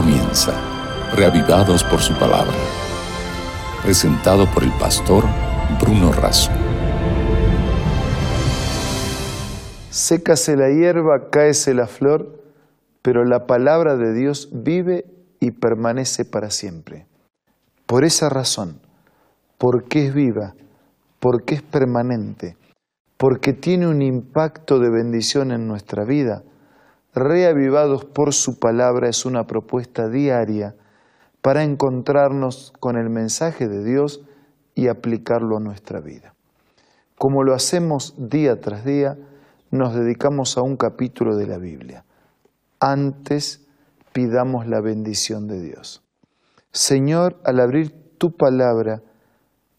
comienza, reavivados por su palabra. Presentado por el pastor Bruno Razo. Sécase la hierba, cáese la flor, pero la palabra de Dios vive y permanece para siempre. Por esa razón, porque es viva, porque es permanente, porque tiene un impacto de bendición en nuestra vida, reavivados por su palabra es una propuesta diaria para encontrarnos con el mensaje de Dios y aplicarlo a nuestra vida. Como lo hacemos día tras día, nos dedicamos a un capítulo de la Biblia. Antes pidamos la bendición de Dios. Señor, al abrir tu palabra,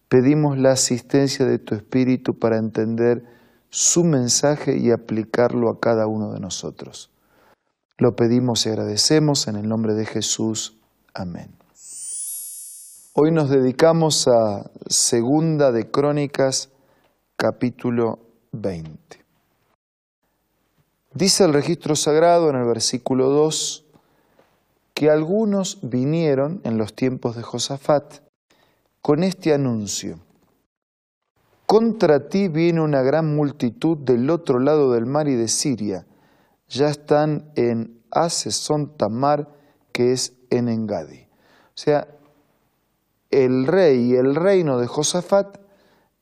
pedimos la asistencia de tu Espíritu para entender su mensaje y aplicarlo a cada uno de nosotros. Lo pedimos y agradecemos en el nombre de Jesús. Amén. Hoy nos dedicamos a Segunda de Crónicas, capítulo 20. Dice el registro sagrado en el versículo 2 que algunos vinieron en los tiempos de Josafat con este anuncio. Contra ti viene una gran multitud del otro lado del mar y de Siria ya están en Asesón Tamar, que es en Engadi. O sea, el rey y el reino de Josafat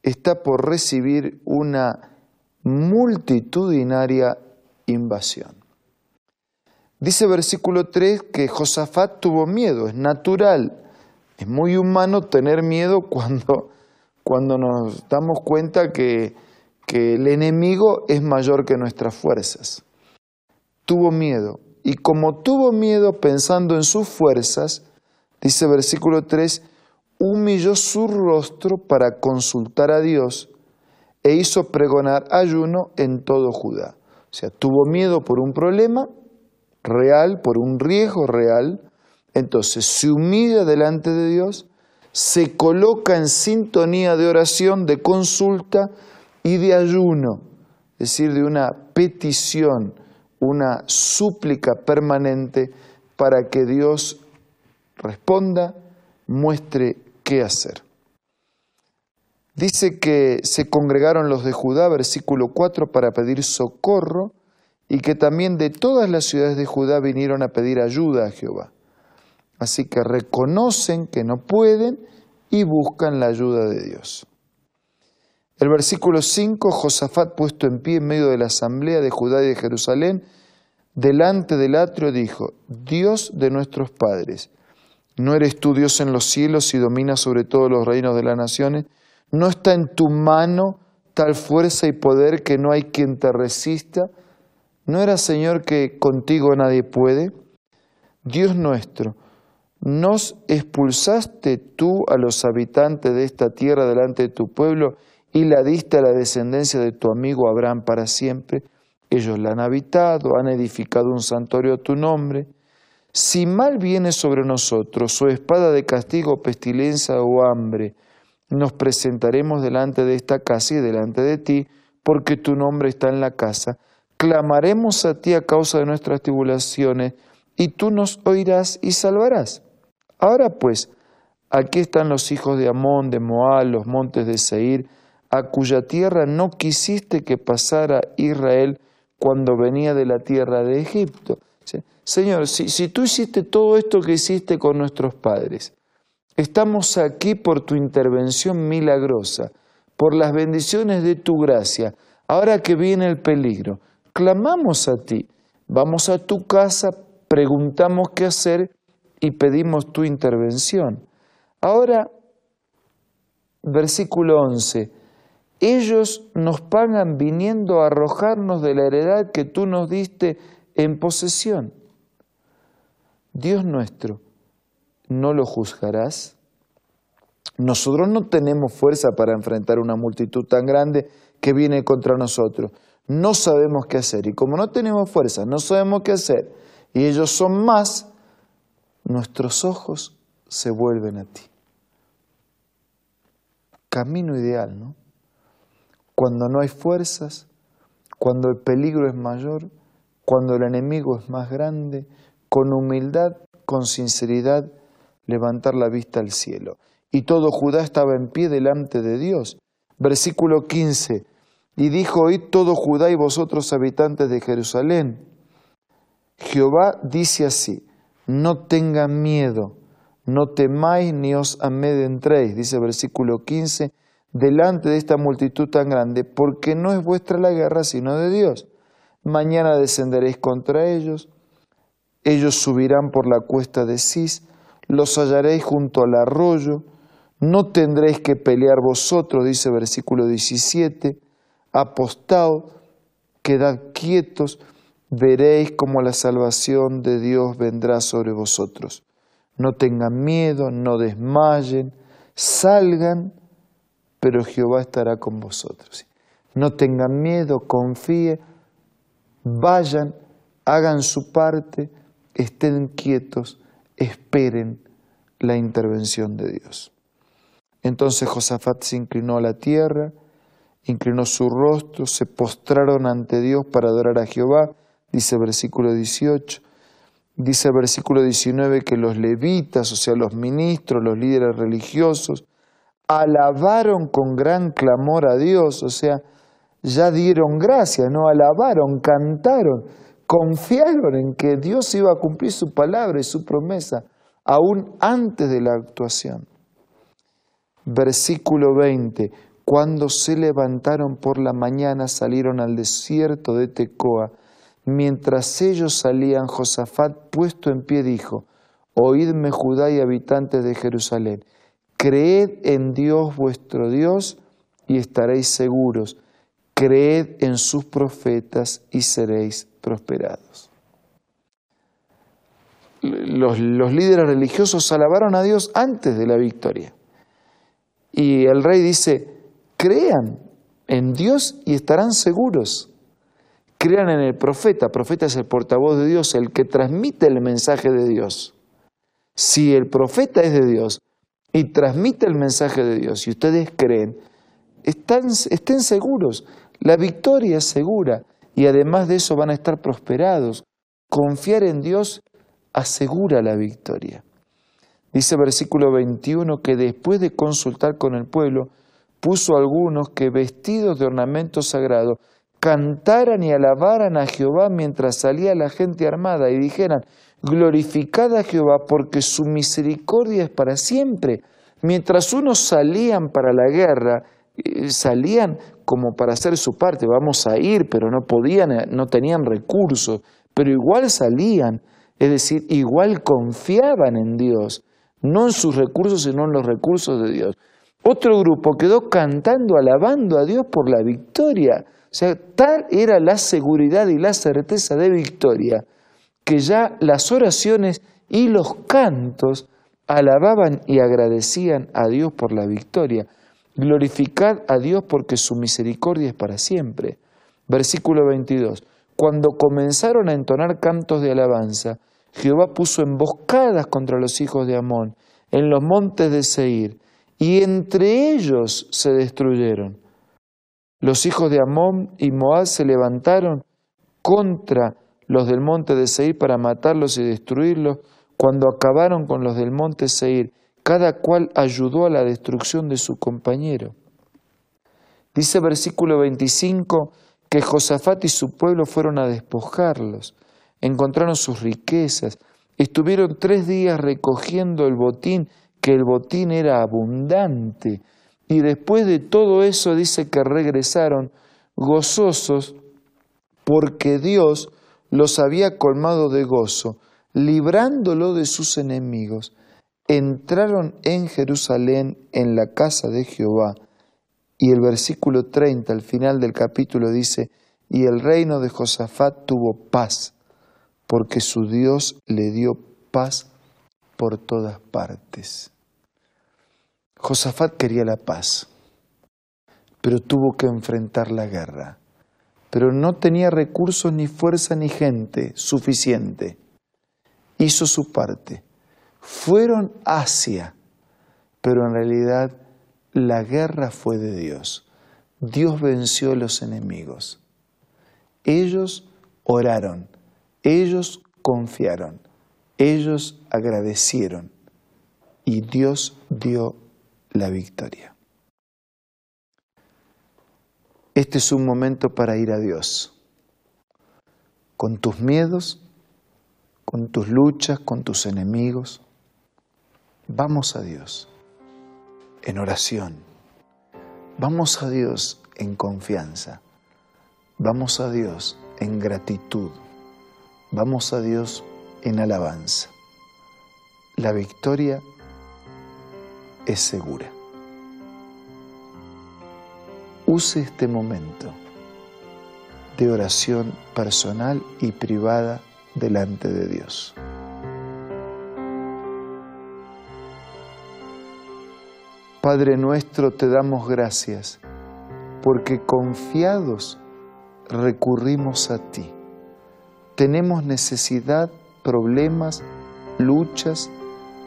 está por recibir una multitudinaria invasión. Dice versículo 3 que Josafat tuvo miedo, es natural, es muy humano tener miedo cuando, cuando nos damos cuenta que, que el enemigo es mayor que nuestras fuerzas tuvo miedo. Y como tuvo miedo pensando en sus fuerzas, dice versículo 3, humilló su rostro para consultar a Dios e hizo pregonar ayuno en todo Judá. O sea, tuvo miedo por un problema real, por un riesgo real, entonces se humilla delante de Dios, se coloca en sintonía de oración, de consulta y de ayuno, es decir, de una petición, una súplica permanente para que Dios responda, muestre qué hacer. Dice que se congregaron los de Judá, versículo 4, para pedir socorro y que también de todas las ciudades de Judá vinieron a pedir ayuda a Jehová. Así que reconocen que no pueden y buscan la ayuda de Dios. El versículo 5, Josafat puesto en pie en medio de la asamblea de Judá y de Jerusalén, delante del atrio dijo, Dios de nuestros padres, ¿no eres tú Dios en los cielos y dominas sobre todos los reinos de las naciones? ¿No está en tu mano tal fuerza y poder que no hay quien te resista? ¿No era Señor que contigo nadie puede? Dios nuestro, ¿nos expulsaste tú a los habitantes de esta tierra delante de tu pueblo y la diste a la descendencia de tu amigo Abraham para siempre. Ellos la han habitado, han edificado un santuario a tu nombre. Si mal viene sobre nosotros, o espada de castigo, pestilencia o hambre, nos presentaremos delante de esta casa y delante de ti, porque tu nombre está en la casa. Clamaremos a ti a causa de nuestras tribulaciones, y tú nos oirás y salvarás. Ahora pues, aquí están los hijos de Amón, de Moab, los montes de Seir, a cuya tierra no quisiste que pasara Israel cuando venía de la tierra de Egipto. Señor, si, si tú hiciste todo esto que hiciste con nuestros padres, estamos aquí por tu intervención milagrosa, por las bendiciones de tu gracia, ahora que viene el peligro, clamamos a ti, vamos a tu casa, preguntamos qué hacer y pedimos tu intervención. Ahora, versículo 11, ellos nos pagan viniendo a arrojarnos de la heredad que tú nos diste en posesión. Dios nuestro, ¿no lo juzgarás? Nosotros no tenemos fuerza para enfrentar una multitud tan grande que viene contra nosotros. No sabemos qué hacer. Y como no tenemos fuerza, no sabemos qué hacer, y ellos son más, nuestros ojos se vuelven a ti. Camino ideal, ¿no? Cuando no hay fuerzas, cuando el peligro es mayor, cuando el enemigo es más grande, con humildad con sinceridad levantar la vista al cielo. Y todo Judá estaba en pie delante de Dios. Versículo 15. Y dijo, oíd todo Judá y vosotros habitantes de Jerusalén. Jehová dice así, no tengan miedo, no temáis ni os amedrentréis, dice versículo 15, delante de esta multitud tan grande, porque no es vuestra la guerra, sino de Dios. Mañana descenderéis contra ellos, ellos subirán por la cuesta de Cis, los hallaréis junto al arroyo, no tendréis que pelear vosotros, dice versículo 17, apostado, quedad quietos, veréis como la salvación de Dios vendrá sobre vosotros. No tengan miedo, no desmayen, salgan, pero Jehová estará con vosotros. No tengan miedo, confíen, vayan, hagan su parte, estén quietos, esperen la intervención de Dios. Entonces Josafat se inclinó a la tierra, inclinó su rostro, se postraron ante Dios para adorar a Jehová, dice versículo 18. Dice versículo 19 que los levitas, o sea, los ministros, los líderes religiosos, alabaron con gran clamor a Dios, o sea, ya dieron gracias, no alabaron, cantaron, confiaron en que Dios iba a cumplir su palabra y su promesa, aún antes de la actuación. Versículo 20, cuando se levantaron por la mañana salieron al desierto de Tecoa, Mientras ellos salían, Josafat, puesto en pie, dijo, Oídme Judá y habitantes de Jerusalén, creed en Dios vuestro Dios y estaréis seguros, creed en sus profetas y seréis prosperados. Los, los, líderes religiosos alabaron a Dios antes de la victoria. Y el rey dice, crean en Dios y estarán seguros crean en el profeta. Profeta es el portavoz de Dios, el que transmite el mensaje de Dios. Si el profeta es de Dios y transmite el mensaje de Dios y ustedes creen, estén seguros, la victoria es segura y además de eso van a estar prosperados. Confiar en Dios asegura la victoria. Dice versículo 21 que después de consultar con el pueblo, puso algunos que vestidos de ornamentos sagrados cantaran y alabaran a Jehová mientras salía la gente armada y dijeran, glorificad a Jehová porque su misericordia es para siempre. Mientras unos salían para la guerra, eh, salían como para hacer su parte, vamos a ir, pero no podían, eh, no tenían recursos, pero igual salían, es decir, igual confiaban en Dios, no en sus recursos, sino en los recursos de Dios. Otro grupo quedó cantando, alabando a Dios por la victoria. O sea, tal era la seguridad y la certeza de victoria que ya las oraciones y los cantos alababan y agradecían a Dios por la victoria. Glorificad a Dios porque su misericordia es para siempre. Versículo 22. Cuando comenzaron a entonar cantos de alabanza, Jehová puso emboscadas contra los hijos de Amón en los montes de Seir, y entre ellos se destruyeron. Los hijos de Amón y Moab se levantaron contra los del monte de Seir para matarlos y destruirlos. Cuando acabaron con los del monte Seir, cada cual ayudó a la destrucción de su compañero. Dice versículo 25 que Josafat y su pueblo fueron a despojarlos, encontraron sus riquezas, estuvieron tres días recogiendo el botín, que el botín era abundante, y después de todo eso dice que regresaron gozosos porque Dios los había colmado de gozo, librándolo de sus enemigos. Entraron en Jerusalén en la casa de Jehová. Y el versículo 30 al final del capítulo dice, y el reino de Josafat tuvo paz, porque su Dios le dio paz por todas partes. Josafat quería la paz, pero tuvo que enfrentar la guerra. Pero no tenía recursos, ni fuerza, ni gente suficiente. Hizo su parte. Fueron hacia, pero en realidad la guerra fue de Dios. Dios venció a los enemigos. Ellos oraron, ellos confiaron, Ellos agradecieron y Dios dio la victoria. Este es un momento para ir a Dios, con tus miedos, con tus luchas, con tus enemigos. Vamos a Dios en oración. Vamos a Dios en confianza. Vamos a Dios en gratitud. Vamos a Dios en alabanza. La victoria es segura. Use este momento de oración personal y privada delante de Dios. Padre nuestro, te damos gracias porque confiados recurrimos a ti. Tenemos necesidad, problemas, luchas,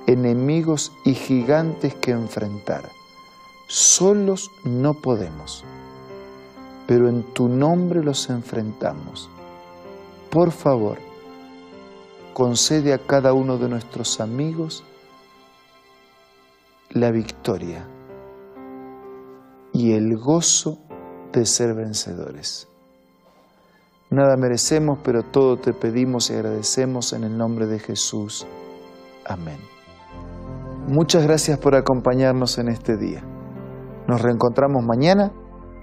enemigos y gigantes que enfrentar. Solos no podemos, pero en tu nombre los enfrentamos. Por favor, concede a cada uno de nuestros amigos la victoria y el gozo de ser vencedores. Nada merecemos, pero todo te pedimos y agradecemos en el nombre de Jesús. Amén. Muchas gracias por acompañarnos en este día. Nos reencontramos mañana